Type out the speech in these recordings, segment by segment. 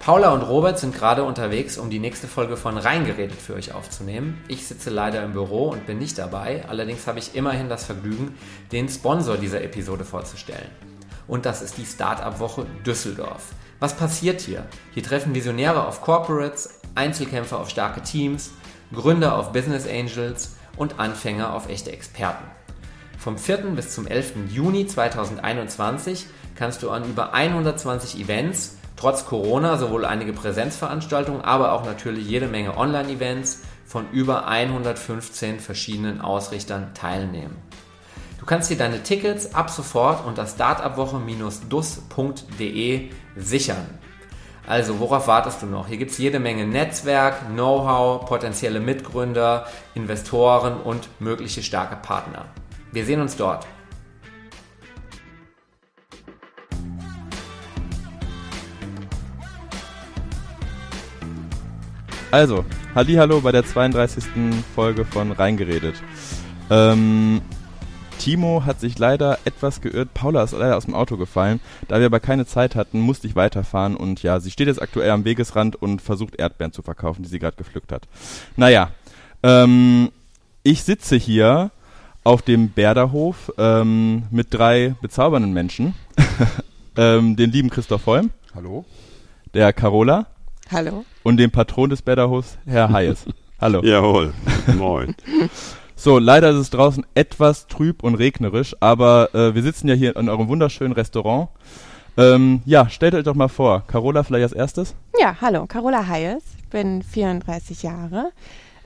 Paula und Robert sind gerade unterwegs, um die nächste Folge von Reingeredet für euch aufzunehmen. Ich sitze leider im Büro und bin nicht dabei, allerdings habe ich immerhin das Vergnügen, den Sponsor dieser Episode vorzustellen. Und das ist die Startup-Woche Düsseldorf. Was passiert hier? Hier treffen Visionäre auf Corporates, Einzelkämpfer auf starke Teams, Gründer auf Business Angels und Anfänger auf echte Experten. Vom 4. bis zum 11. Juni 2021 kannst du an über 120 Events trotz Corona sowohl einige Präsenzveranstaltungen, aber auch natürlich jede Menge Online-Events von über 115 verschiedenen Ausrichtern teilnehmen. Du kannst dir deine Tickets ab sofort unter startupwoche-dus.de sichern. Also, worauf wartest du noch? Hier gibt es jede Menge Netzwerk, Know-how, potenzielle Mitgründer, Investoren und mögliche starke Partner. Wir sehen uns dort. Also, Hallo bei der 32. Folge von Reingeredet. Ähm, Timo hat sich leider etwas geirrt. Paula ist leider aus dem Auto gefallen. Da wir aber keine Zeit hatten, musste ich weiterfahren und ja, sie steht jetzt aktuell am Wegesrand und versucht Erdbeeren zu verkaufen, die sie gerade gepflückt hat. Naja, ähm, ich sitze hier auf dem Berderhof ähm, mit drei bezaubernden Menschen. ähm, den lieben Christoph Holm. Hallo. Der Carola. Hallo. Und dem Patron des Bäderhofs, Herr Hayes. Hallo. Jawohl. Moin. So, leider ist es draußen etwas trüb und regnerisch, aber äh, wir sitzen ja hier in eurem wunderschönen Restaurant. Ähm, ja, stellt euch doch mal vor. Carola vielleicht als erstes? Ja, hallo, Carola Hayes. Ich bin 34 Jahre,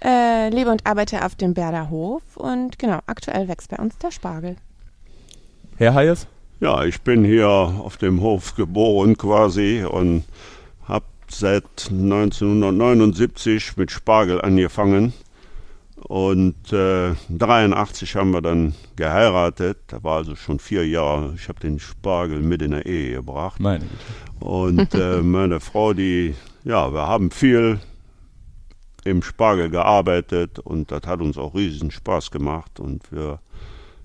äh, lebe und arbeite auf dem Berderhof und genau, aktuell wächst bei uns der Spargel. Herr Hayes? Ja, ich bin hier auf dem Hof geboren quasi und seit 1979 mit Spargel angefangen. Und äh, 83 haben wir dann geheiratet. Da war also schon vier Jahre. Ich habe den Spargel mit in der Ehe gebracht. Meine Güte. Und äh, meine Frau, die, ja, wir haben viel im Spargel gearbeitet und das hat uns auch riesen Spaß gemacht. Und wir,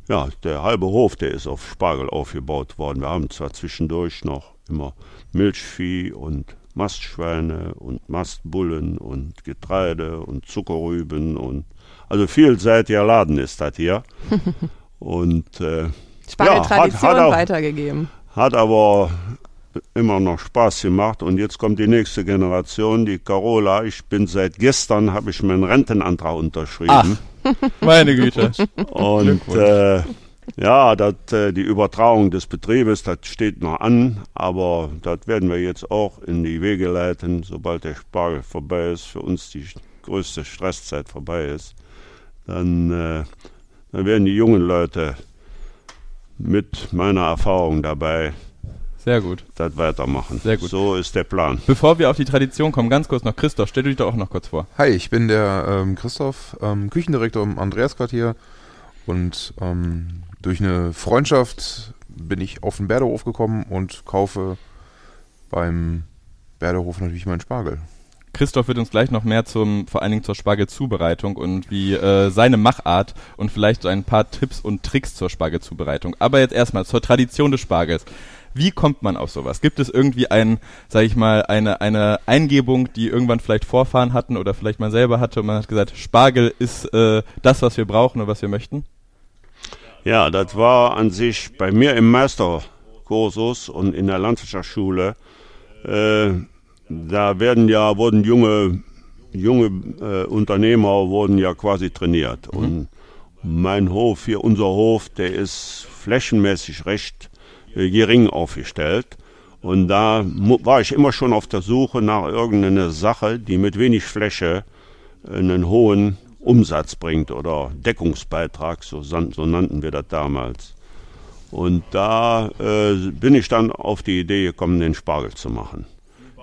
ja, der halbe Hof, der ist auf Spargel aufgebaut worden. Wir haben zwar zwischendurch noch immer Milchvieh und Mastschweine und Mastbullen und Getreide und Zuckerrüben und also vielseitiger Laden ist das hier. und äh, Spargeltradition ja, hat, hat auch, weitergegeben. Hat aber immer noch Spaß gemacht und jetzt kommt die nächste Generation, die Carola. Ich bin seit gestern, habe ich meinen Rentenantrag unterschrieben. Ach, meine Güte. und äh, ja, dat, äh, die Übertragung des Betriebes, das steht noch an, aber das werden wir jetzt auch in die Wege leiten, sobald der Spargel vorbei ist, für uns die größte Stresszeit vorbei ist. Dann, äh, dann werden die jungen Leute mit meiner Erfahrung dabei sehr gut. Das weitermachen. Sehr gut. So ist der Plan. Bevor wir auf die Tradition kommen, ganz kurz noch Christoph, stell dich doch auch noch kurz vor. Hi, ich bin der ähm, Christoph, ähm, Küchendirektor im Andreasquartier und ähm, durch eine Freundschaft bin ich auf den Berderhof gekommen und kaufe beim Berderhof natürlich meinen Spargel. Christoph wird uns gleich noch mehr zum, vor allen Dingen zur Spargelzubereitung und wie äh, seine Machart und vielleicht so ein paar Tipps und Tricks zur Spargelzubereitung. Aber jetzt erstmal zur Tradition des Spargels. Wie kommt man auf sowas? Gibt es irgendwie ein, sag ich mal, eine, eine Eingebung, die irgendwann vielleicht Vorfahren hatten oder vielleicht man selber hatte und man hat gesagt, Spargel ist äh, das, was wir brauchen und was wir möchten? Ja, das war an sich bei mir im Meisterkursus und in der Landwirtschaftsschule. Äh, da werden ja, wurden junge, junge äh, Unternehmer wurden ja quasi trainiert. Mhm. Und mein Hof hier, unser Hof, der ist flächenmäßig recht äh, gering aufgestellt. Und da war ich immer schon auf der Suche nach irgendeiner Sache, die mit wenig Fläche einen hohen Umsatz bringt oder Deckungsbeitrag, so, so nannten wir das damals. Und da äh, bin ich dann auf die Idee gekommen, den Spargel zu machen.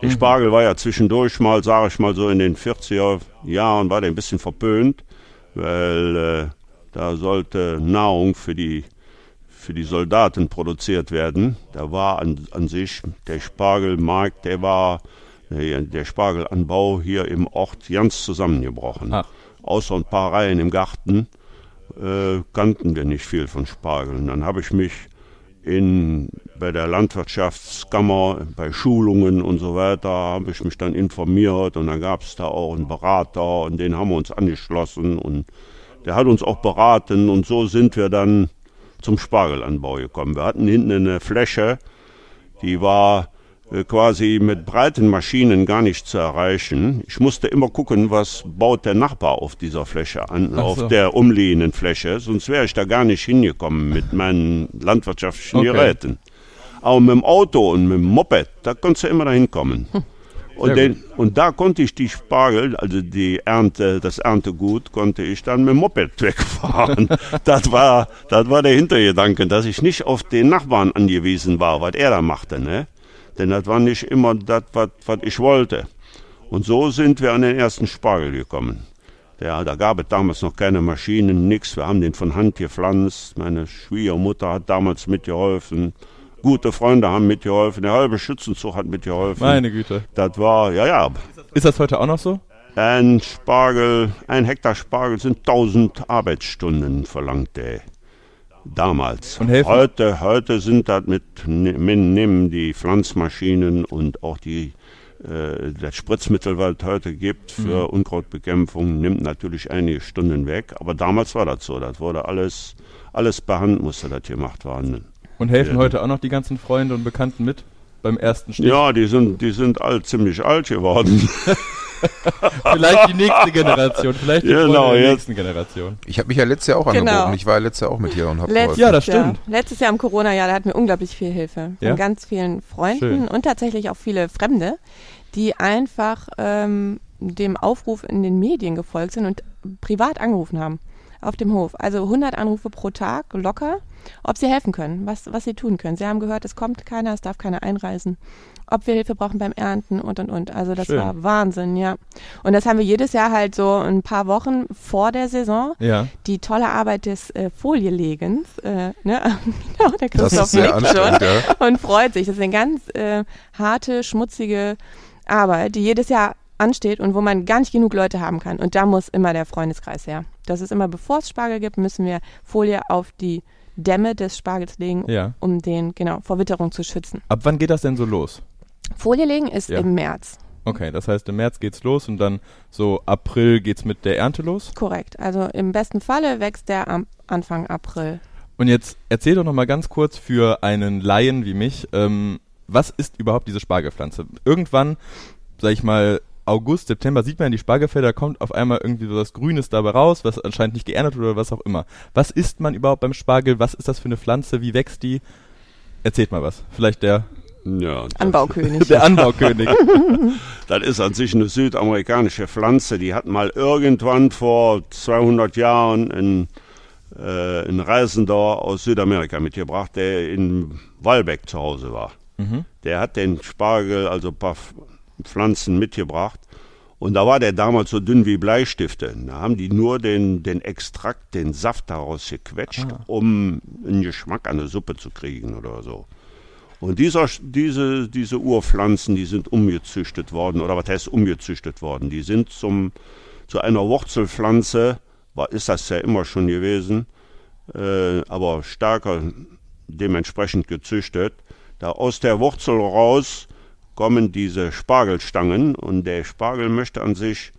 Der. Spargel war ja zwischendurch mal, sage ich mal so in den 40er Jahren, war der ein bisschen verpönt, weil äh, da sollte Nahrung für die, für die Soldaten produziert werden. Da war an, an sich der Spargelmarkt, der war, der, der Spargelanbau hier im Ort ganz zusammengebrochen. Ach außer ein paar Reihen im Garten, äh, kannten wir nicht viel von Spargel. Und dann habe ich mich in bei der Landwirtschaftskammer, bei Schulungen und so weiter, habe ich mich dann informiert und dann gab es da auch einen Berater und den haben wir uns angeschlossen und der hat uns auch beraten und so sind wir dann zum Spargelanbau gekommen. Wir hatten hinten eine Fläche, die war quasi mit breiten Maschinen gar nicht zu erreichen. Ich musste immer gucken, was baut der Nachbar auf dieser Fläche an, Ach auf so. der umliegenden Fläche, sonst wäre ich da gar nicht hingekommen mit meinen landwirtschaftlichen Okay. Geräten. Aber mit dem Auto und mit dem Moped, da konntest du immer dahin kommen. Und, Sehr den, und da konnte ich die Spargel, also die Ernte, das Erntegut, konnte ich dann mit dem Moped wegfahren. das, war, das war der Hintergedanke, dass ich nicht auf den Nachbarn angewiesen war, was er da machte. Ne? Denn das war nicht immer das, was ich wollte. Und so sind wir an den ersten Spargel gekommen. Ja, da gab es damals noch keine Maschinen, nichts. Wir haben den von Hand gepflanzt. Meine Schwiegermutter hat damals mitgeholfen. Gute Freunde haben mitgeholfen. Der halbe Schützenzug hat mitgeholfen. Meine Güte. Das war, ja, ja, Ist das heute auch noch so? ein Spargel, ein Hektar Spargel sind 1000 Arbeitsstunden verlangt der damals. Und helfen- Heute, heute sind das mit, mit nehmen die Pflanzmaschinen und auch die äh, das Spritzmittel, was es heute gibt für Mhm. Unkrautbekämpfung, nimmt natürlich einige Stunden weg. Aber damals war das so. Das wurde alles, alles per Hand musste das gemacht werden. Und helfen Ja. heute auch noch die ganzen Freunde und Bekannten mit beim ersten Stich? Ja, die sind, die sind all ziemlich alt geworden. Vielleicht die nächste Generation, vielleicht die Genau, der nächsten Generation. Ich habe mich ja letztes Jahr auch Genau. angeboten. Ich war ja letztes Jahr auch mit hier und habe geholfen. Ja, das Jahr. stimmt. Letztes Jahr im Corona-Jahr, da hatten wir unglaublich viel Hilfe von Ja? ganz vielen Freunden Schön. und tatsächlich auch viele Fremde, die einfach ähm, dem Aufruf in den Medien gefolgt sind und privat angerufen haben auf dem Hof. Also 100 Anrufe pro Tag locker, ob sie helfen können, was, was sie tun können. Sie haben gehört, es kommt keiner, es darf keiner einreisen. Ob wir Hilfe brauchen beim Ernten und und und. Also das Schön. war Wahnsinn, ja. Und das haben wir jedes Jahr halt so ein paar Wochen vor der Saison Ja. die tolle Arbeit des äh, Folielegens, äh, ne? genau, der Das Christoph nickt schon ja. und freut sich. Das ist eine ganz äh, harte, schmutzige Arbeit, die jedes Jahr ansteht und wo man gar nicht genug Leute haben kann. Und da muss immer der Freundeskreis her. Das ist immer, bevor es Spargel gibt, müssen wir Folie auf die Dämme des Spargels legen, Ja. um den genau vor Witterung zu schützen. Ab wann geht das denn so los? Folie legen ist Ja. im März, Okay, das heißt, im März geht's los und dann so April geht's mit der Ernte los. korrekt. Also im besten Falle wächst der am Anfang April. Und jetzt erzähl doch noch mal ganz kurz für einen Laien wie mich, ähm, was ist überhaupt diese Spargelpflanze? Irgendwann, sag ich mal, August, September sieht man die Spargelfelder, kommt auf einmal irgendwie so was Grünes dabei raus, was anscheinend nicht geerntet wurde oder was auch immer. Was isst man überhaupt beim Spargel? Was ist das für eine Pflanze? Wie wächst die? Erzählt mal was. Vielleicht der, Ja, Anbaukönig. der Anbaukönig. Das ist an sich eine südamerikanische Pflanze. Die hat mal irgendwann vor 200 Jahren ein, äh, ein Reisender aus Südamerika mitgebracht, der in Walbeck zu Hause war. mhm. Der hat den Spargel, also ein paar Pflanzen mitgebracht. Und da war der damals so dünn wie Bleistifte. Da haben die nur den, den Extrakt, den Saft daraus gequetscht, um einen Geschmack an der Suppe zu kriegen oder so. Und dieser, diese, diese Urpflanzen, die sind umgezüchtet worden, oder was heißt umgezüchtet worden? Die sind zum, zu einer Wurzelpflanze, war, ist das ja immer schon gewesen, äh, aber stärker dementsprechend gezüchtet. Da aus der Wurzel raus kommen diese Spargelstangen und der Spargel möchte an sich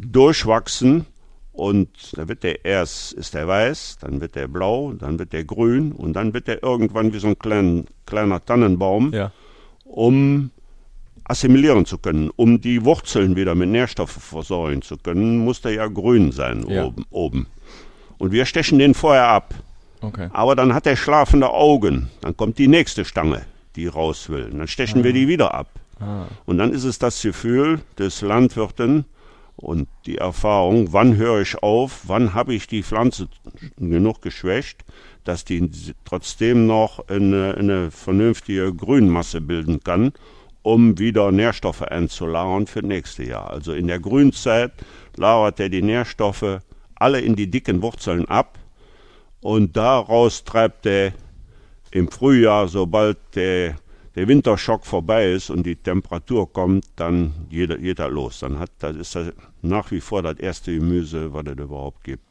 durchwachsen und da wird der erst ist der weiß, dann wird der blau, dann wird der grün und dann wird der irgendwann wie so ein klein, kleiner Tannenbaum, Ja. um assimilieren zu können, um die Wurzeln wieder mit Nährstoffen versorgen zu können, muss der ja grün sein Ja. oben, oben. Und wir stechen den vorher ab. Okay. Aber dann hat er schlafende Augen. Dann kommt die nächste Stange, die raus will. Und dann stechen wir die wieder ab. Ah. Und dann ist es das Gefühl des Landwirten und die Erfahrung, wann höre ich auf, wann habe ich die Pflanze genug geschwächt, dass die trotzdem noch eine, eine vernünftige Grünmasse bilden kann, um wieder Nährstoffe einzulagern für das nächste Jahr. Also in der Grünzeit lagert er die Nährstoffe alle in die dicken Wurzeln ab und daraus treibt er im Frühjahr, sobald der, der Winterschock vorbei ist und die Temperatur kommt, dann jeder, jeder los. Dann hat, das ist das nach wie vor das erste Gemüse, was es überhaupt gibt.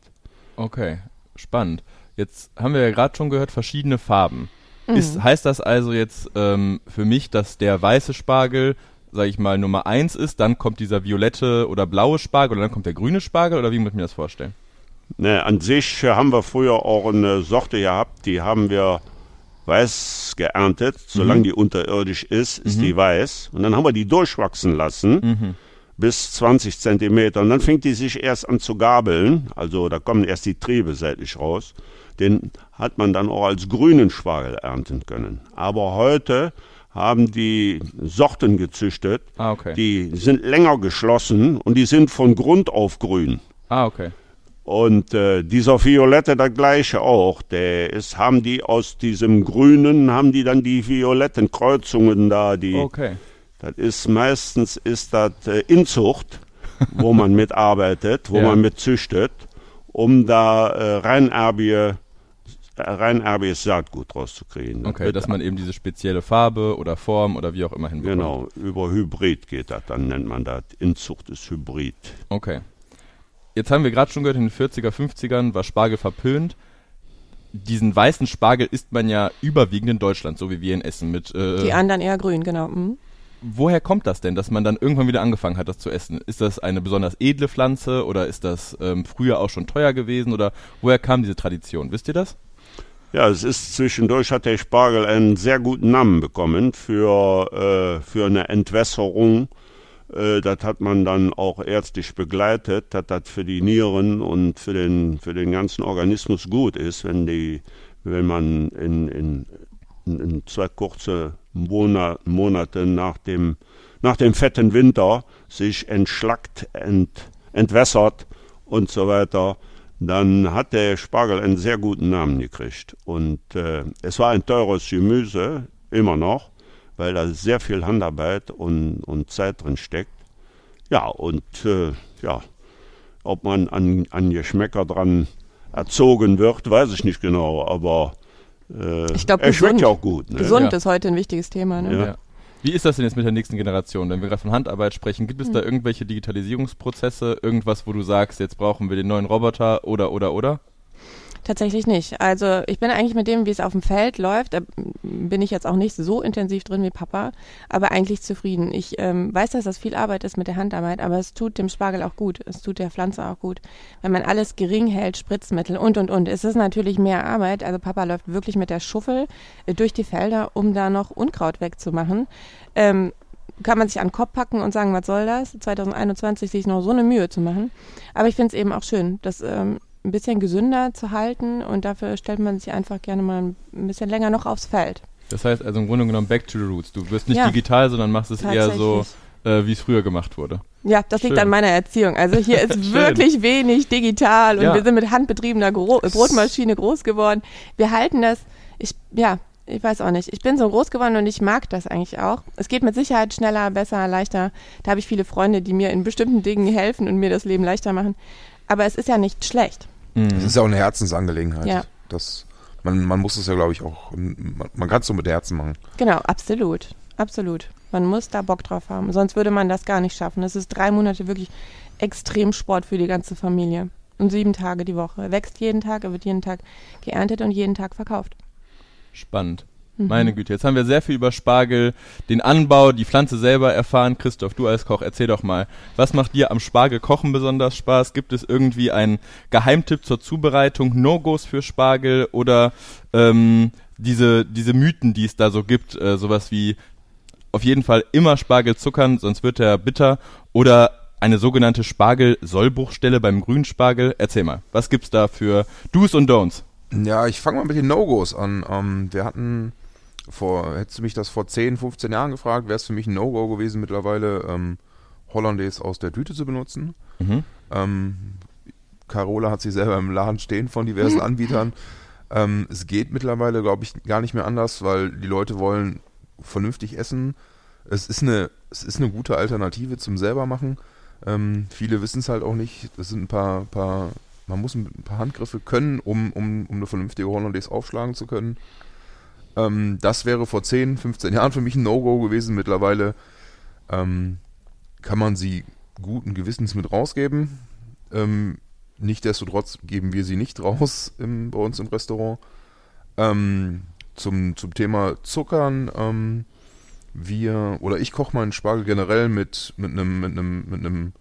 Okay, spannend. Jetzt haben wir ja gerade schon gehört, verschiedene Farben. Ist, heißt das also jetzt ähm, für mich, dass der weiße Spargel, sage ich mal, Nummer eins ist, dann kommt dieser violette oder blaue Spargel oder dann kommt der grüne Spargel oder wie muss ich mir das vorstellen? Ne, an sich haben wir früher auch eine Sorte gehabt, die haben wir weiß geerntet. Solange die unterirdisch ist, ist die weiß. Und dann haben wir die durchwachsen lassen bis 20 Zentimeter. Und dann fängt die sich erst an zu gabeln. Also da kommen erst die Triebe seitlich raus. Den hat man dann auch als grünen Spargel ernten können. Aber heute haben die Sorten gezüchtet. Ah, okay. Die sind länger geschlossen und die sind von Grund auf grün. Ah, okay. Und äh, dieser Violette der gleiche auch. Der ist, haben die aus diesem Grünen, haben die dann die violetten Kreuzungen da, die, Okay. das ist meistens ist das äh, Inzucht, wo man mitarbeitet, wo Ja. man mit züchtet, um da äh, reinerbige, äh, reinerbiges Saatgut rauszukriegen. Okay, Mit- dass man eben diese spezielle Farbe oder Form oder wie auch immer hinbekommt. Genau, über Hybrid geht das, dann nennt man das. Inzucht ist Hybrid. Okay. Jetzt haben wir gerade schon gehört, in den 40er, 50ern war Spargel verpönt. Diesen weißen Spargel isst man ja überwiegend in Deutschland, so wie wir in Essen mit. Äh, Die anderen eher grün, genau. Mhm. woher kommt das denn, dass man dann irgendwann wieder angefangen hat, das zu essen? Ist das eine besonders edle Pflanze oder ist das ähm, früher auch schon teuer gewesen oder woher kam diese Tradition? Wisst ihr das? Ja, es ist zwischendurch hat der Spargel einen sehr guten Namen bekommen für, äh, für eine Entwässerung. Äh, das hat man dann auch ärztlich begleitet, dass das für die Nieren und für den, für den ganzen Organismus gut ist, wenn die, wenn man in, in, in, zwei kurze Monat, Monate nach dem, nach dem fetten Winter sich entschlackt, ent, entwässert und so weiter, dann hat der Spargel einen sehr guten Namen gekriegt. Und äh, es war ein teures Gemüse, immer noch, weil da sehr viel Handarbeit und, und Zeit drin steckt. Ja, und äh, ja, ob man an, an Geschmäcker dran erzogen wird, weiß ich nicht genau, aber äh, Ich glaub, er schmeckt gesund. ja auch gut. Ne? Gesund Ja. ist heute ein wichtiges Thema. Ne? Ja. Wie ist das denn jetzt mit der nächsten Generation? Wenn wir gerade von Handarbeit sprechen, gibt es Hm. da irgendwelche Digitalisierungsprozesse, irgendwas, wo du sagst, jetzt brauchen wir den neuen Roboter oder oder oder? Tatsächlich nicht. Also ich bin eigentlich mit dem, wie es auf dem Feld läuft, bin ich jetzt auch nicht so intensiv drin wie Papa, aber eigentlich zufrieden. Ich ähm, weiß, dass das viel Arbeit ist mit der Handarbeit, aber es tut dem Spargel auch gut. Es tut der Pflanze auch gut. Wenn man alles gering hält, Spritzmittel und, und, und. Es ist natürlich mehr Arbeit. Also Papa läuft wirklich mit der Schuffel äh, durch die Felder, um da noch Unkraut wegzumachen. Ähm, kann man sich an den Kopf packen und sagen, was soll das? 2021 sich noch so eine Mühe zu machen. Aber ich finde es eben auch schön, das ähm, ein bisschen gesünder zu halten und dafür stellt man sich einfach gerne mal ein bisschen länger noch aufs Feld. Das heißt also im Grunde genommen back to the roots. Du wirst nicht Ja. digital, sondern machst es eher so, äh, wie es früher gemacht wurde. Ja, das liegt Schön. an meiner Erziehung. Also hier ist wirklich wenig digital und Ja. wir sind mit handbetriebener Gro Brotmaschine groß geworden. Wir halten das, ich, ja, ich weiß auch nicht. Ich bin so groß geworden und ich mag das eigentlich auch. Es geht mit Sicherheit schneller, besser, leichter. Da habe ich viele Freunde, die mir in bestimmten Dingen helfen und mir das Leben leichter machen. Aber es ist ja nicht schlecht. Das ist ja auch eine Herzensangelegenheit. Ja. Das, man, man muss es ja, glaube ich, auch, man, man kann es so mit Herzen machen. Genau, absolut. Absolut. Man muss da Bock drauf haben. Sonst würde man das gar nicht schaffen. Es ist drei Monate wirklich extrem Sport für die ganze Familie. Und sieben Tage die Woche. Er wächst jeden Tag, er wird jeden Tag geerntet und jeden Tag verkauft. Spannend. Mhm. Meine Güte, jetzt haben wir sehr viel über Spargel, den Anbau, die Pflanze selber erfahren. Christoph, du als Koch, erzähl doch mal, was macht dir am Spargelkochen besonders Spaß? Gibt es irgendwie einen Geheimtipp zur Zubereitung, No-Gos für Spargel oder ähm, diese, diese Mythen, die es da so gibt, äh, sowas wie auf jeden Fall immer Spargel zuckern, sonst wird er bitter oder eine sogenannte Spargel-Sollbruchstelle beim Grünspargel. Erzähl mal, was gibt's da für Do's und Don'ts? Ja, ich fange mal mit den No-Gos an. Ähm, wir hatten vor, hättest du mich das vor 10, 15 Jahren gefragt, wäre es für mich ein No-Go gewesen, mittlerweile ähm, Hollandaise aus der Tüte zu benutzen. Mhm. Ähm, Carola hat sie selber im Laden stehen von diversen Anbietern. Ähm, es geht mittlerweile, glaube ich, gar nicht mehr anders, weil die Leute wollen vernünftig essen. Es ist eine, es ist eine gute Alternative zum selber machen. Ähm, viele wissen es halt auch nicht. Das sind ein paar, paar, man muss ein paar Handgriffe können, um, um, um eine vernünftige Hollandaise aufschlagen zu können. Ähm, das wäre vor 10, 15 Jahren für mich ein No-Go gewesen. Mittlerweile ähm, kann man sie guten Gewissens mit rausgeben. Ähm, Nichtsdestotrotz geben wir sie nicht raus im, bei uns im Restaurant. Ähm, zum, zum Thema Zuckern. Ähm, wir, oder ich koche meinen Spargel generell mit, mit einem, mit einem, mit einem,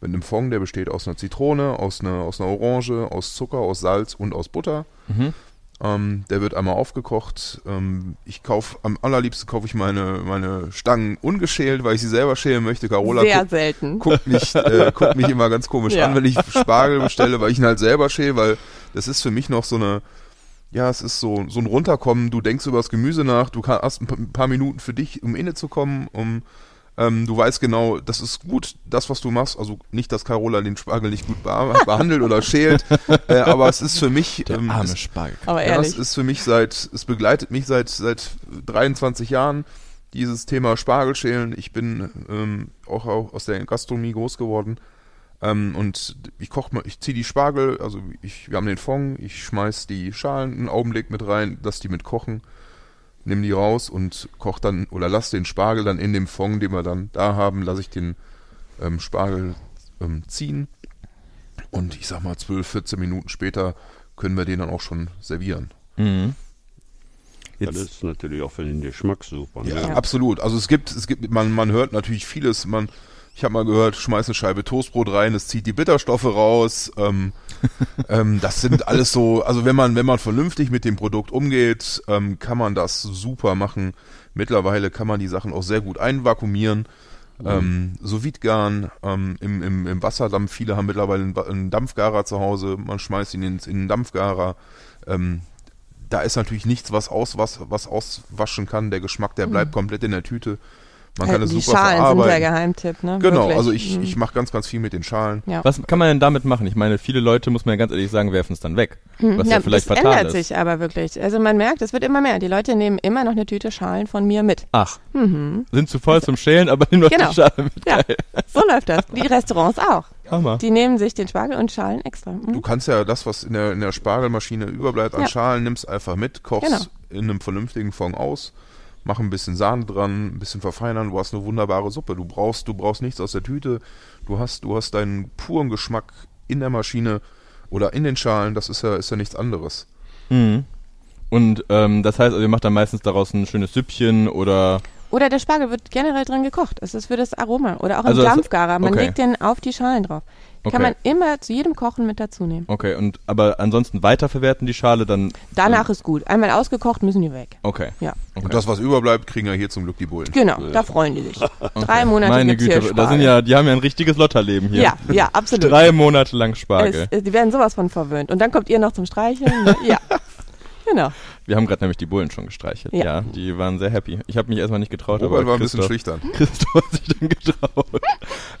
mit einem Fond, der besteht aus einer Zitrone, aus einer, aus einer Orange, aus Zucker, aus Salz und aus Butter. Mhm. Ähm, der wird einmal aufgekocht. Ähm, ich kaufe, am allerliebsten kaufe ich meine, meine Stangen ungeschält, weil ich sie selber schälen möchte. Carola Sehr guckt, selten. guckt, mich, äh, guckt mich immer ganz komisch Ja. an, wenn ich Spargel bestelle, weil ich ihn halt selber schäle, weil das ist für mich noch so eine, ja, es ist so, so ein Runterkommen. Du denkst über das Gemüse nach, du hast ein paar Minuten für dich, um innezukommen, um ähm, du weißt genau, das ist gut, das, was du machst. Also nicht, dass Carola den Spargel nicht gut beha- behandelt oder schält, äh, aber es ist für mich, Der ähm, arme es, Spargel. Aber ja, es ehrlich. ist für mich seit, es begleitet mich seit, seit 23 Jahren, dieses Thema Spargelschälen. Ich bin ähm, auch, auch aus der Gastronomie groß geworden. Ähm, und ich koche mal, ich ziehe die Spargel, also ich, wir haben den Fond, ich schmeiß die Schalen einen Augenblick mit rein, lass die mit kochen, nimm die raus und koch dann oder lass den Spargel dann in dem Fond, den wir dann da haben, lasse ich den ähm, Spargel ähm, ziehen. Und ich sag mal, 12, 14 Minuten später können wir den dann auch schon servieren. Mhm. Das Jetzt, ist natürlich auch für den Geschmack super. Ne? Ja, absolut. Also es gibt, es gibt, man, man hört natürlich vieles. Man, ich habe mal gehört, schmeiß eine Scheibe Toastbrot rein, es zieht die Bitterstoffe raus. Ähm, ähm, das sind alles so, also wenn man, wenn man vernünftig mit dem Produkt umgeht, ähm, kann man das super machen. Mittlerweile kann man die Sachen auch sehr gut einvakuumieren. Ähm, sous vide garen ähm, im, im, im Wasserdampf. Viele haben mittlerweile einen, einen Dampfgarer zu Hause. Man schmeißt ihn ins, in den Dampfgarer. Ähm, da ist natürlich nichts, was, aus, was, was auswaschen kann. Der Geschmack, der bleibt komplett in der Tüte. Man kann Äh, es die super Schalen sind der verarbeiten. Geheimtipp, ne? Genau, Wirklich. also ich, Mhm. ich mache ganz, ganz viel mit den Schalen. ja. was kann man denn damit machen? Ich meine, viele Leute, muss man ja ganz ehrlich sagen, werfen es dann weg. Was ja, Ja, vielleicht das fatal ändert ist. sich aber wirklich. Also man merkt, es wird immer mehr. Die Leute nehmen immer noch eine Tüte Schalen von mir mit. Ach, Mhm. sind zu voll zum Schälen, aber nehmen noch Genau. die Schale mit. Ja, so läuft das. Die Restaurants auch. Hammer. Die nehmen sich den Spargel und Schalen extra. Mhm. Du kannst ja das, was in der, in der Spargelmaschine überbleibt an Ja. Schalen, nimmst einfach mit, kochst Genau. in einem vernünftigen Fond aus, mach ein bisschen Sahne dran, ein bisschen verfeinern, du hast eine wunderbare Suppe. Du brauchst, du brauchst nichts aus der Tüte, du hast, du hast deinen puren Geschmack in der Maschine oder in den Schalen, das ist ja, ist ja nichts anderes. Mhm. Und ähm, das heißt, also ihr macht dann meistens daraus ein schönes Süppchen oder Oder der Spargel wird generell drin gekocht. Es ist für das Aroma. Oder auch im Also das- Dampfgarer. Man okay. legt den auf die Schalen drauf. Kann Okay. man immer zu jedem Kochen mit dazu nehmen. okay, und aber ansonsten weiterverwerten die Schale dann. Danach ist gut. Einmal ausgekocht, müssen die weg. Okay. Ja. okay. Und das, was überbleibt, kriegen ja hier zum Glück die Bullen. Genau, da freuen die sich. Drei Monate Meine gibt's hier Güte, da sind ja, die haben ja ein richtiges Lotterleben hier. Ja, ja, absolut. Drei Monate lang Spargel. Es, äh, die werden sowas von verwöhnt. Und dann kommt ihr noch zum Streicheln. ja. Genau. Wir haben gerade nämlich die Bullen schon gestreichelt. Ja. Ja. die waren sehr happy. Ich habe mich erstmal nicht getraut, Robert aber war ein bisschen Christoph, schüchtern. Christoph hat sich dann getraut.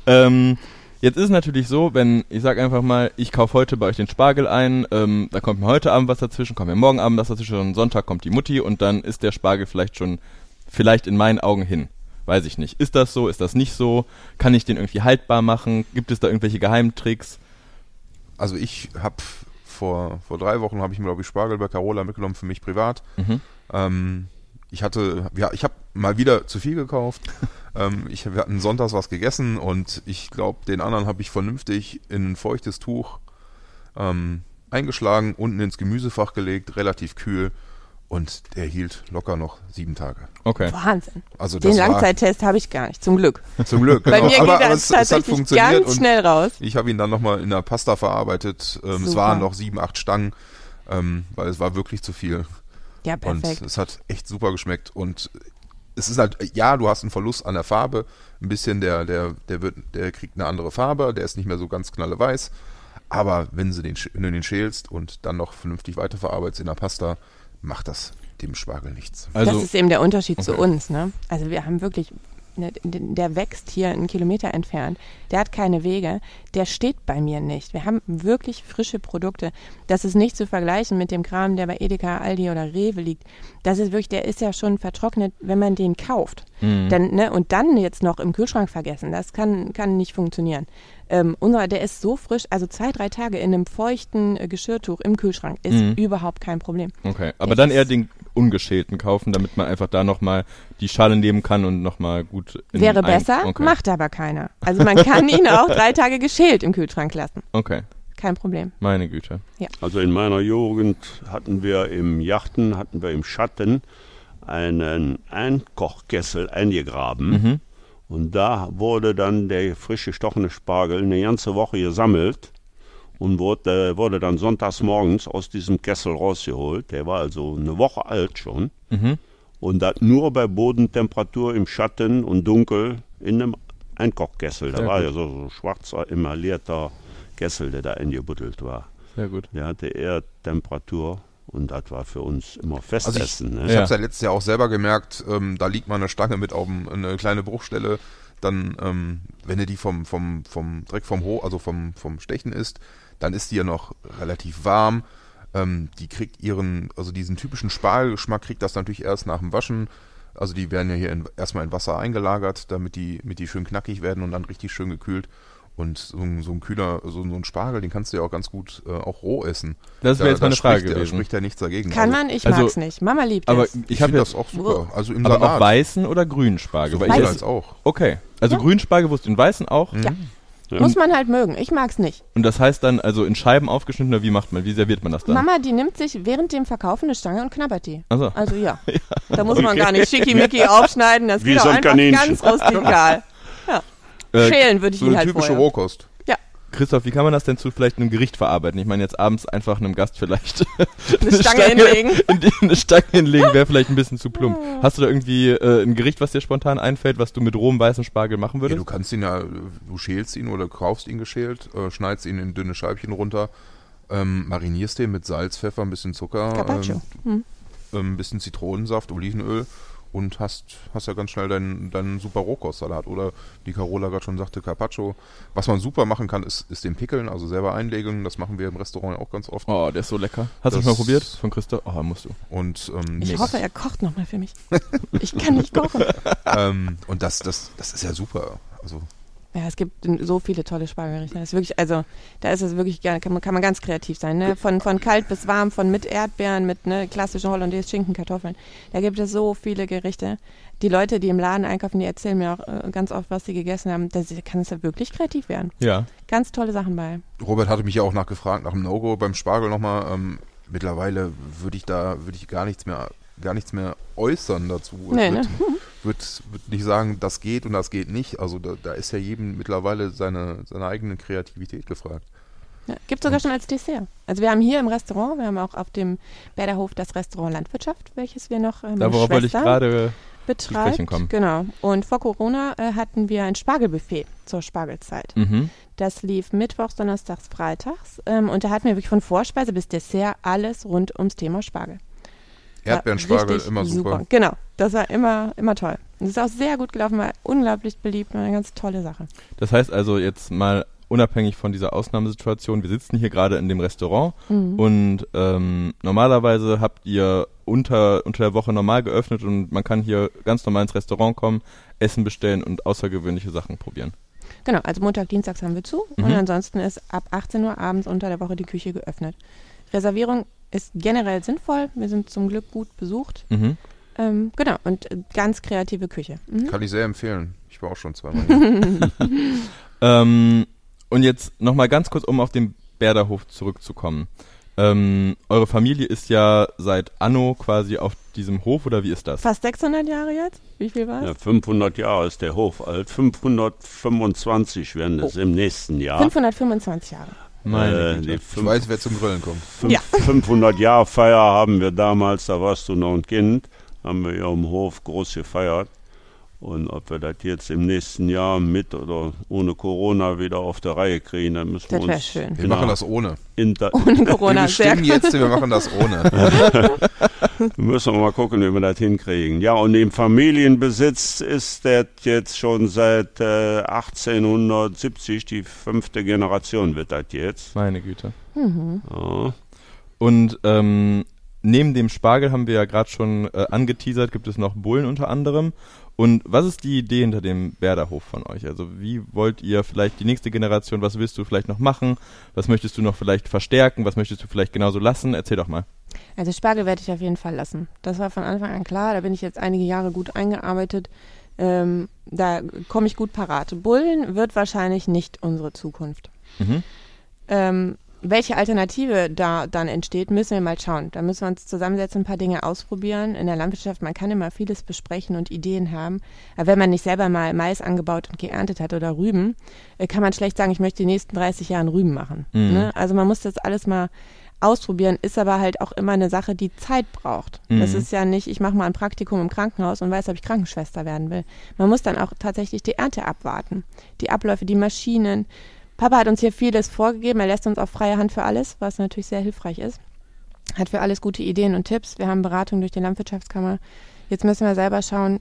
ähm, jetzt ist es natürlich so, wenn, ich sag einfach mal, ich kaufe heute bei euch den Spargel ein, ähm, da kommt mir heute Abend was dazwischen, kommt mir morgen Abend was dazwischen, und Sonntag kommt die Mutti und dann ist der Spargel vielleicht schon, vielleicht in meinen Augen hin. Weiß ich nicht. Ist das so? Ist das nicht so? Kann ich den irgendwie haltbar machen? Gibt es da irgendwelche Geheimtricks? Also ich habe vor, vor drei Wochen habe ich mir, glaube ich, Spargel bei Carola mitgenommen für mich privat. Mhm. Ähm, ich hatte, ja, ich habe mal wieder zu viel gekauft. ähm, ich, wir hatten sonntags was gegessen und ich glaube, den anderen habe ich vernünftig in ein feuchtes Tuch ähm, eingeschlagen, unten ins Gemüsefach gelegt, relativ kühl und der hielt locker noch sieben Tage. Okay. Wahnsinn. Also Den Langzeittest habe ich gar nicht, zum Glück. zum Glück. Bei genau. mir aber, geht aber das es, es hat tatsächlich funktioniert ganz und schnell raus. ich habe ihn dann nochmal in der Pasta verarbeitet. Ähm, es waren noch sieben, acht Stangen, ähm, weil es war wirklich zu viel. Ja, Und perfekt. es hat echt super geschmeckt. Und es ist halt, ja, du hast einen Verlust an der Farbe. Ein bisschen, der, der, der wird, der kriegt eine andere Farbe, der ist nicht mehr so ganz knalleweiß. Aber wenn, sie den, wenn du den schälst und dann noch vernünftig weiterverarbeitest in der Pasta, macht das dem Spargel nichts. Also, das ist eben der Unterschied zu Okay. uns. Ne? Also wir haben wirklich, der wächst hier einen Kilometer entfernt. Der hat keine Wege. Der steht bei mir nicht. Wir haben wirklich frische Produkte. Das ist nicht zu vergleichen mit dem Kram, der bei Edeka, Aldi oder Rewe liegt. Das ist wirklich, der ist ja schon vertrocknet, wenn man den kauft. Mhm. Dann, ne, und dann jetzt noch im Kühlschrank vergessen. Das kann, kann nicht funktionieren. Ähm, unserer, der ist so frisch, also zwei, drei Tage in einem feuchten äh, Geschirrtuch im Kühlschrank ist Mhm. überhaupt kein Problem. Okay, aber Das dann eher den ungeschälten kaufen, damit man einfach da nochmal die Schale nehmen kann und nochmal gut in Wäre besser, okay. macht aber keiner. Also man kann ihn auch drei Tage geschält im Kühlschrank lassen. Okay. kein Problem. Meine Güte. Also in meiner Jugend hatten wir im Yachten, hatten wir im Schatten einen Einkochkessel eingegraben. Mhm. Und da wurde dann der frisch gestochene Spargel eine ganze Woche gesammelt und wurde, wurde dann sonntags morgens aus diesem Kessel rausgeholt. Der war also eine Woche alt schon. Mhm. Und das nur bei Bodentemperatur im Schatten und dunkel in einem Einkochkessel. Da war ja so so ein schwarzer, emaillierter Kessel, der da eingebuddelt war. Sehr gut. Der hatte eher Temperatur und das war für uns immer Festessen. Ich ne? Ja. habe es ja letztes Jahr auch selber gemerkt, ähm, da liegt mal eine Stange mit auf dem, eine kleine Bruchstelle. Dann, ähm, wenn du die vom, vom, vom direkt vom Ho, also vom, vom Stechen isst, dann ist die ja noch relativ warm. Ähm, die kriegt ihren, also diesen typischen Spargelgeschmack kriegt das natürlich erst nach dem Waschen. Also die werden ja hier in, erstmal in Wasser eingelagert, damit die, damit die schön knackig werden und dann richtig schön gekühlt. Und so ein, so ein kühler, so, so ein Spargel, den kannst du ja auch ganz gut äh, auch roh essen. Das wäre Da- jetzt da meine Frage spricht, Da gewesen. spricht ja nichts dagegen. Kann also, man, ich also- mag's nicht. Mama liebt Aber es. ich Ich habe das auch super. Also im aber Salat. auch weißen oder grünen Spargel? Weil ich als auch. okay, also grünen Spargelwurst in weißen auch. Mhm. Ja. Ja. Muss man halt mögen. Ich mag's nicht. Und das heißt dann also in Scheiben aufgeschnitten oder wie macht man, wie serviert man das dann? Mama, die nimmt sich während dem Verkaufen eine Stange und knabbert die. Also, Also ja. Da muss man gar nicht schickimicki aufschneiden. Das Wie geht so auch ein einfach Kaninchen. ganz rustikal. äh, Schälen würde ich So ihn halt typische vorher. Rohkost. Christoph, wie kann man das denn zu vielleicht einem Gericht verarbeiten? Ich meine jetzt abends einfach einem Gast vielleicht Eine Stange hinlegen. in die, eine Stange hinlegen wäre vielleicht ein bisschen zu plump. Hast du da irgendwie äh, ein Gericht, was dir spontan einfällt, was du mit rohem weißen Spargel machen Ja, würdest? du kannst ihn ja, du schälst ihn oder kaufst ihn geschält, äh, schneidest ihn in dünne Scheibchen runter, ähm, marinierst den mit Salz, Pfeffer, ein bisschen Zucker, ähm, Hm. ein bisschen Zitronensaft, Olivenöl und hast, hast ja ganz schnell deinen, deinen super Rohkostsalat. Oder wie Carola gerade schon sagte, Carpaccio. Was man super machen kann, ist, ist den Pickeln, also selber einlegen. Das machen wir im Restaurant auch ganz oft. Oh, der ist so lecker. Hast du Das- schon mal probiert von Christoph? Oh, musst du. Und, ähm, Ich hoffe, er kocht nochmal für mich. Ich kann nicht kochen. ähm, und das, das, das ist ja super. Also Ja, es gibt so viele tolle Spargelgerichte. Das ist wirklich, also da ist es wirklich gerne, kann man, kann man ganz kreativ sein. Ne? Von, von kalt bis warm, von mit Erdbeeren, mit ne, klassischen Hollandaise, Schinken, Kartoffeln. Da gibt es so viele Gerichte. Die Leute, die im Laden einkaufen, die erzählen mir auch äh, ganz oft, was sie gegessen haben. Da kann es ja wirklich kreativ werden. Ja. Ganz tolle Sachen bei. Robert hatte mich ja auch nachgefragt nach dem No-Go beim Spargel nochmal. Ähm, mittlerweile würde ich da würde ich gar nichts mehr gar nichts mehr äußern dazu. Nee, ne? würde würd, nicht sagen, das geht und das geht nicht. Also da, da ist ja jedem mittlerweile seine, seine eigene Kreativität gefragt. Ja, gibt sogar schon als Dessert. Also wir haben hier im Restaurant, wir haben auch auf dem Berderhof das Restaurant Landwirtschaft, welches wir noch ähm, Da worauf wollte ich Schwester gerade. betreibt. kommen. Genau. Und vor Corona äh, hatten wir ein Spargelbuffet zur Spargelzeit. Mhm. Das lief mittwochs, donnerstags, freitags. Ähm, und da hatten wir wirklich von Vorspeise bis Dessert alles rund ums Thema Spargel. Erdbeerenspargel, immer super. Genau, das war immer, immer toll. Und es ist auch sehr gut gelaufen, war unglaublich beliebt, war eine ganz tolle Sache. Das heißt also jetzt mal unabhängig von dieser Ausnahmesituation, wir sitzen hier gerade in dem Restaurant Mhm. und ähm, normalerweise habt ihr unter, unter der Woche normal geöffnet und man kann hier ganz normal ins Restaurant kommen, Essen bestellen und außergewöhnliche Sachen probieren. Genau, also Montag, Dienstags haben wir zu und Mhm. ansonsten ist ab 18 Uhr abends unter der Woche die Küche geöffnet. Reservierung ist generell sinnvoll, wir sind zum Glück gut besucht. Mhm. Ähm, genau, und äh, ganz kreative Küche. Mhm. Kann ich sehr empfehlen. Ich war auch schon zweimal hier. Ähm, und jetzt nochmal ganz kurz, um auf den Berderhof zurückzukommen. Ähm, eure Familie ist ja seit Anno quasi auf diesem Hof oder wie ist das? Fast 600 Jahre jetzt? Wie viel war es? Ja, 500 Jahre ist der Hof alt. 525 werden es im nächsten Jahr. 525 Jahre. Meine Äh, Ich weiß, wer zum Grillen kommt. fünf- Ja. 500 Jahre Feier haben wir damals, da warst du noch ein Kind, haben wir ja im Hof groß gefeiert. Und ob wir das jetzt im nächsten Jahr mit oder ohne Corona wieder auf der Reihe kriegen, dann müssen wir Das wär uns schön. Wir in machen das ohne. Ohne Corona. wir Sehr bestimmen jetzt, wir machen das ohne. müssen wir mal gucken, wie wir das hinkriegen. Ja, und im Familienbesitz ist das jetzt schon seit äh, 1870, die fünfte Generation wird das jetzt. Meine Güte. Mhm. Ja. Und ähm, neben dem Spargel haben wir ja gerade schon äh, angeteasert, gibt es noch Bullen unter anderem. Und was ist die Idee hinter dem Berderhof von euch? Also wie wollt ihr vielleicht die nächste Generation, was willst du vielleicht noch machen? Was möchtest du noch vielleicht verstärken? Was möchtest du vielleicht genauso lassen? Erzähl doch mal. Also Spargel werde ich auf jeden Fall lassen. Das war von Anfang an klar. Da bin ich jetzt einige Jahre gut eingearbeitet. Ähm, da komme ich gut parat. Bullen wird wahrscheinlich nicht unsere Zukunft. Mhm. Ähm, welche Alternative da dann entsteht, müssen wir mal schauen. Da müssen wir uns zusammensetzen, ein paar Dinge ausprobieren. In der Landwirtschaft, man kann immer vieles besprechen und Ideen haben. Aber wenn man nicht selber mal Mais angebaut und geerntet hat oder Rüben, äh, kann man schlecht sagen, ich möchte die nächsten 30 Jahre Rüben machen. Mhm. Ne? Also man muss das alles mal ausprobieren, ist aber halt auch immer eine Sache, die Zeit braucht. Mhm. Das ist ja nicht, ich mache mal ein Praktikum im Krankenhaus und weiß, ob ich Krankenschwester werden will. Man muss dann auch tatsächlich die Ernte abwarten. Die Abläufe, die Maschinen. Papa hat uns hier vieles vorgegeben, er lässt uns auf freie Hand für alles, was natürlich sehr hilfreich ist. Hat für alles gute Ideen und Tipps. Wir haben Beratung durch die Landwirtschaftskammer. Jetzt müssen wir selber schauen,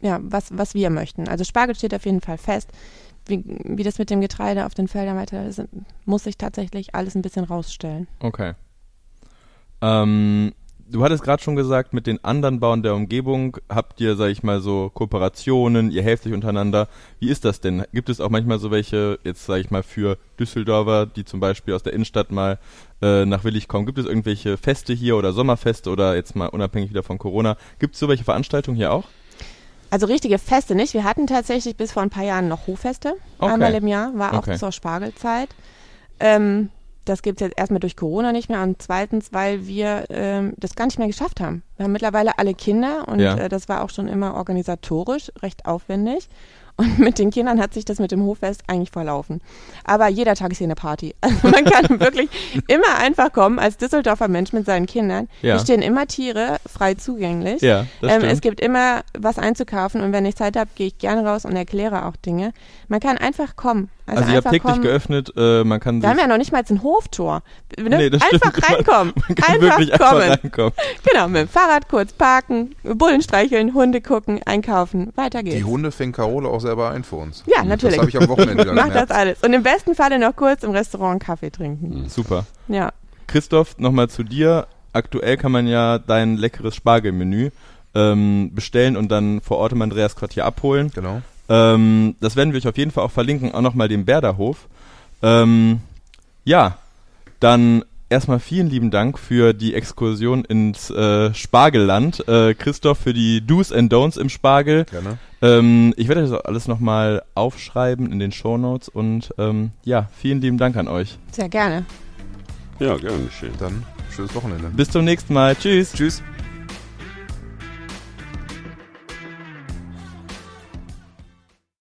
ja, was, was wir möchten. Also Spargel steht auf jeden Fall fest. Wie, wie das mit dem Getreide auf den Feldern weiter ist, muss sich tatsächlich alles ein bisschen rausstellen. Okay. Ähm, du hattest gerade schon gesagt, mit den anderen Bauern der Umgebung habt ihr, sag ich mal, so Kooperationen, ihr helft euch untereinander. Wie ist das denn? Gibt es auch manchmal so welche, jetzt sage ich mal, für Düsseldorfer, die zum Beispiel aus der Innenstadt mal äh, nach Willig kommen? Gibt es irgendwelche Feste hier oder Sommerfeste oder jetzt mal unabhängig wieder von Corona? Gibt es so welche Veranstaltungen hier auch? Also richtige Feste nicht. Wir hatten tatsächlich bis vor ein paar Jahren noch Hoffeste. Okay. Einmal im Jahr, war auch Okay. zur Spargelzeit. Ähm, das gibt es jetzt erstmal durch Corona nicht mehr und zweitens, weil wir ähm, das gar nicht mehr geschafft haben. Wir haben mittlerweile alle Kinder und Ja. äh, das war auch schon immer organisatorisch recht aufwendig. Und mit den Kindern hat sich das mit dem Hoffest eigentlich verlaufen. Aber jeder Tag ist hier eine Party. Also man kann wirklich immer einfach kommen als Düsseldorfer Mensch mit seinen Kindern. Ja. Hier stehen immer Tiere frei zugänglich. Ja, das Ähm, es gibt immer was einzukaufen und wenn ich Zeit habe, gehe ich gerne raus und erkläre auch Dinge. Man kann einfach kommen. Also, also ihr habt einfach täglich kommen. geöffnet, äh, man kann Wir haben ja noch nicht mal ein Hoftor. Ne? Nee, das einfach stimmt. reinkommen. man kann einfach wirklich kommen. einfach reinkommen. Genau, mit dem Fahrrad kurz parken, Bullen streicheln, Hunde gucken, einkaufen. Weiter geht's. Die Hunde fängt Carole auch selber ein für uns. Ja, natürlich. Das habe ich am Wochenende wieder Macht das gemerkt. alles. Und im besten Falle noch kurz im Restaurant Kaffee trinken. Super. Ja. Christoph, nochmal zu dir. Aktuell kann man ja dein leckeres Spargelmenü ähm, bestellen und dann vor Ort im Andreas Quartier abholen. Genau. Ähm, das werden wir euch auf jeden Fall auch verlinken, auch nochmal den Berderhof. Ähm, ja, dann erstmal vielen lieben Dank für die Exkursion ins äh, Spargelland. Äh, Christoph für die Do's and Don'ts im Spargel. Gerne. Ähm, ich werde das alles nochmal aufschreiben in den Shownotes und ähm, ja, vielen lieben Dank an euch. Sehr gerne. Ja, gerne schön. Dann schönes Wochenende. Bis zum nächsten Mal. Tschüss. Tschüss.